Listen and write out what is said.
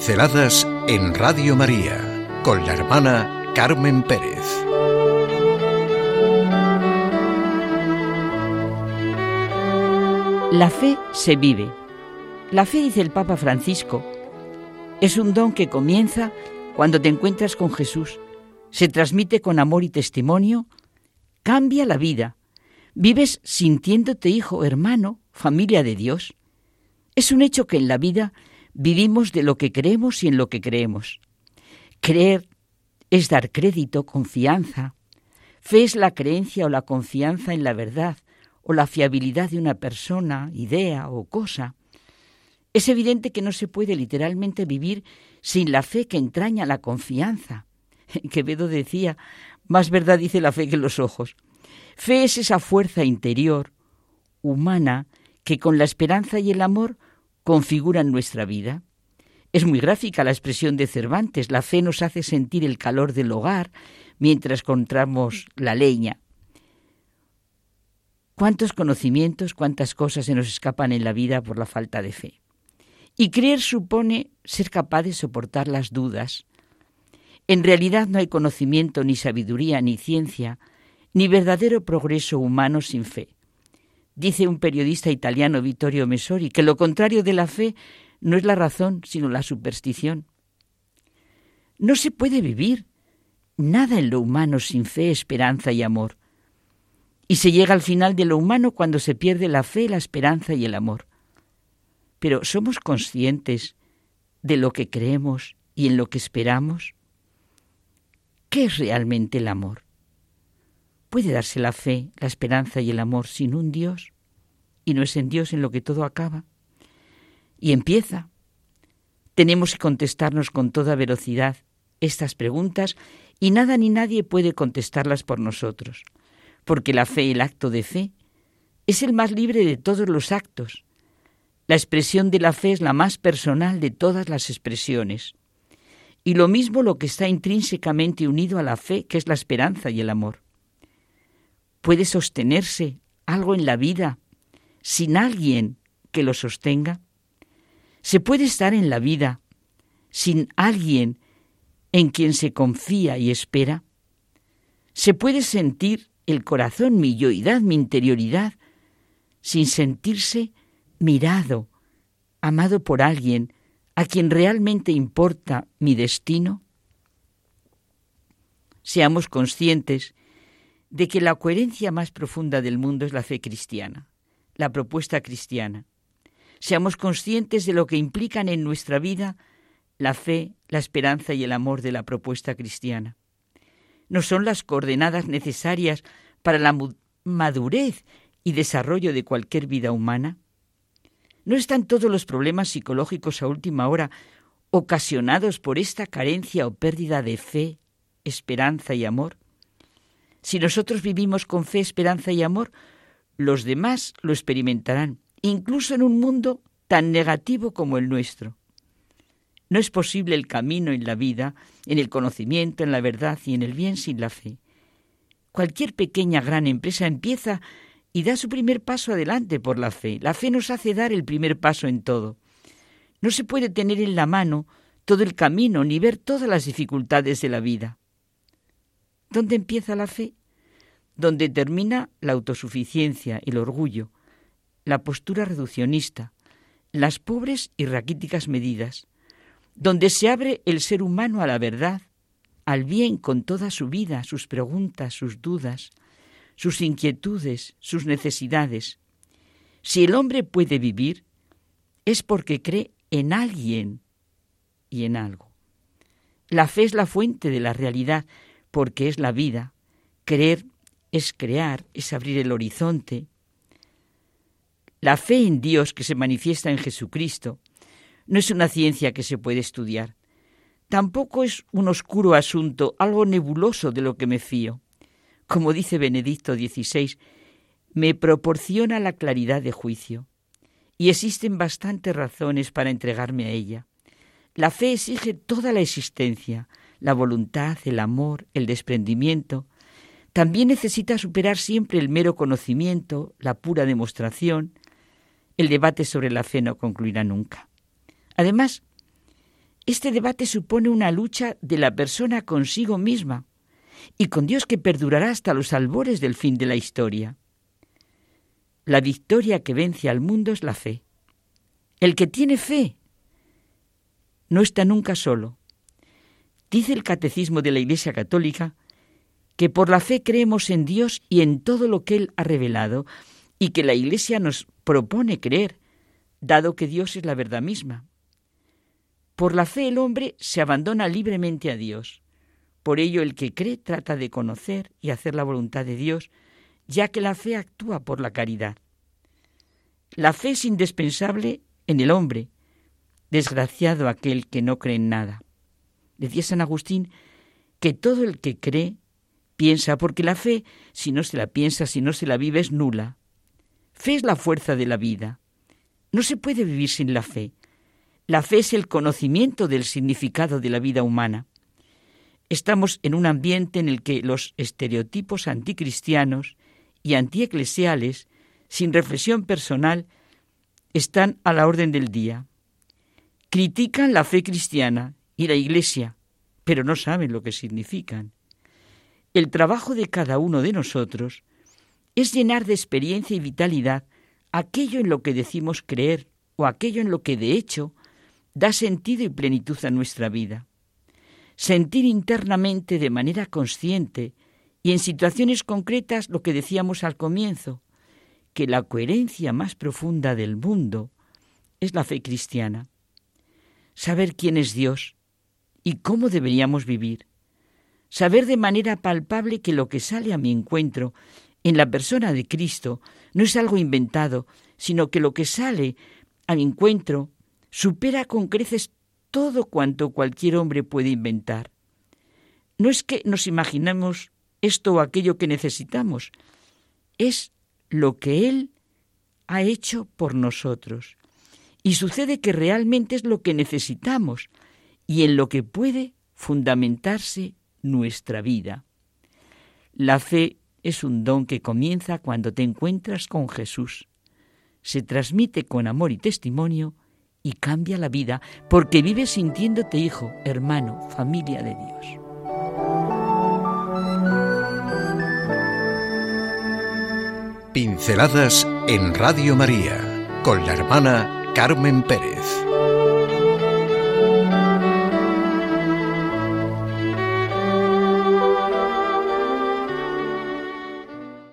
Pinceladas en Radio María con la hermana Carmen Pérez. La fe se vive. La fe, dice el Papa Francisco, es un don que comienza cuando te encuentras con Jesús, se transmite con amor y testimonio, cambia la vida, vives sintiéndote hijo, hermano, familia de Dios. Es un hecho que en la vida vivimos de lo que creemos y en lo que creemos. Creer es dar crédito, confianza. Fe es la creencia o la confianza en la verdad o la fiabilidad de una persona, idea o cosa. Es evidente que no se puede literalmente vivir sin la fe que entraña la confianza. Quevedo decía, más verdad dice la fe que los ojos. Fe es esa fuerza interior, humana, que con la esperanza y el amor configuran nuestra vida. Es muy gráfica la expresión de Cervantes, la fe nos hace sentir el calor del hogar mientras encontramos la leña. ¿Cuántos conocimientos, cuántas cosas se nos escapan en la vida por la falta de fe? Y creer supone ser capaz de soportar las dudas. En realidad no hay conocimiento, ni sabiduría, ni ciencia, ni verdadero progreso humano sin fe. Dice un periodista italiano, Vittorio Messori, que lo contrario de la fe no es la razón, sino la superstición. No se puede vivir nada en lo humano sin fe, esperanza y amor. Y se llega al final de lo humano cuando se pierde la fe, la esperanza y el amor. Pero ¿somos conscientes de lo que creemos y en lo que esperamos? ¿Qué es realmente el amor? ¿Puede darse la fe, la esperanza y el amor sin un Dios? ¿Y no es en Dios en lo que todo acaba? Y empieza. Tenemos que contestarnos con toda velocidad estas preguntas y nada ni nadie puede contestarlas por nosotros, porque la fe, el acto de fe, es el más libre de todos los actos. La expresión de la fe es la más personal de todas las expresiones. Y lo mismo lo que está intrínsecamente unido a la fe, que es la esperanza y el amor. ¿Puede sostenerse algo en la vida sin alguien que lo sostenga? ¿Se puede estar en la vida sin alguien en quien se confía y espera? ¿Se puede sentir el corazón, mi yoidad, mi interioridad, sin sentirse mirado, amado por alguien a quien realmente importa mi destino? Seamos conscientes de que la coherencia más profunda del mundo es la fe cristiana, la propuesta cristiana. Seamos conscientes de lo que implican en nuestra vida la fe, la esperanza y el amor de la propuesta cristiana. No son las coordenadas necesarias para la madurez y desarrollo de cualquier vida humana. ¿No están todos los problemas psicológicos a última hora ocasionados por esta carencia o pérdida de fe, esperanza y amor? Si nosotros vivimos con fe, esperanza y amor, los demás lo experimentarán, incluso en un mundo tan negativo como el nuestro. No es posible el camino en la vida, en el conocimiento, en la verdad y en el bien sin la fe. Cualquier pequeña gran empresa empieza y da su primer paso adelante por la fe. La fe nos hace dar el primer paso en todo. No se puede tener en la mano todo el camino ni ver todas las dificultades de la vida. ¿Dónde empieza la fe? Donde termina la autosuficiencia, el orgullo, la postura reduccionista, las pobres y raquíticas medidas, donde se abre el ser humano a la verdad, al bien con toda su vida, sus preguntas, sus dudas, sus inquietudes, sus necesidades. Si el hombre puede vivir, es porque cree en alguien y en algo. La fe es la fuente de la realidad, porque es la vida. Creer es crear, es abrir el horizonte. La fe en Dios que se manifiesta en Jesucristo no es una ciencia que se puede estudiar. Tampoco es un oscuro asunto, algo nebuloso de lo que me fío. Como dice Benedicto XVI, me proporciona la claridad de juicio. Y existen bastantes razones para entregarme a ella. La fe exige toda la existencia, la voluntad, el amor, el desprendimiento. También necesita superar siempre el mero conocimiento, la pura demostración. El debate sobre la fe no concluirá nunca. Además, Este debate supone una lucha de la persona consigo misma y con Dios que perdurará hasta los albores del fin de la historia. La victoria que vence al mundo es la fe. El que tiene fe no está nunca solo. Dice el Catecismo de la Iglesia Católica que por la fe creemos en Dios y en todo lo que Él ha revelado, y que la Iglesia nos propone creer, dado que Dios es la verdad misma. Por la fe el hombre se abandona libremente a Dios. Por ello el que cree trata de conocer y hacer la voluntad de Dios, ya que la fe actúa por la caridad. La fe es indispensable en el hombre, desgraciado aquel que no cree en nada. Decía San Agustín que todo el que cree piensa, porque la fe, si no se la piensa, si no se la vive, es nula. Fe es la fuerza de la vida. No se puede vivir sin la fe. La fe es el conocimiento del significado de la vida humana. Estamos en un ambiente en el que los estereotipos anticristianos y antieclesiales, sin reflexión personal, están a la orden del día. Critican la fe cristiana y la Iglesia, pero no saben lo que significan. El trabajo de cada uno de nosotros es llenar de experiencia y vitalidad aquello en lo que decimos creer o aquello en lo que de hecho da sentido y plenitud a nuestra vida. Sentir internamente de manera consciente y en situaciones concretas lo que decíamos al comienzo, que la coherencia más profunda del mundo es la fe cristiana. Saber quién es Dios y cómo deberíamos vivir saber de manera palpable que lo que sale a mi encuentro en la persona de Cristo no es algo inventado, sino que lo que sale a mi encuentro supera con creces todo cuanto cualquier hombre puede inventar. No es que nos imaginemos esto o aquello que necesitamos, es lo que Él ha hecho por nosotros. Y sucede que realmente es lo que necesitamos y en lo que puede fundamentarse nuestra vida. La fe es un don que comienza cuando te encuentras con Jesús. Se transmite con amor y testimonio y cambia la vida porque vives sintiéndote hijo, hermano, familia de Dios. Pinceladas en Radio María con la hermana Carmen Pérez.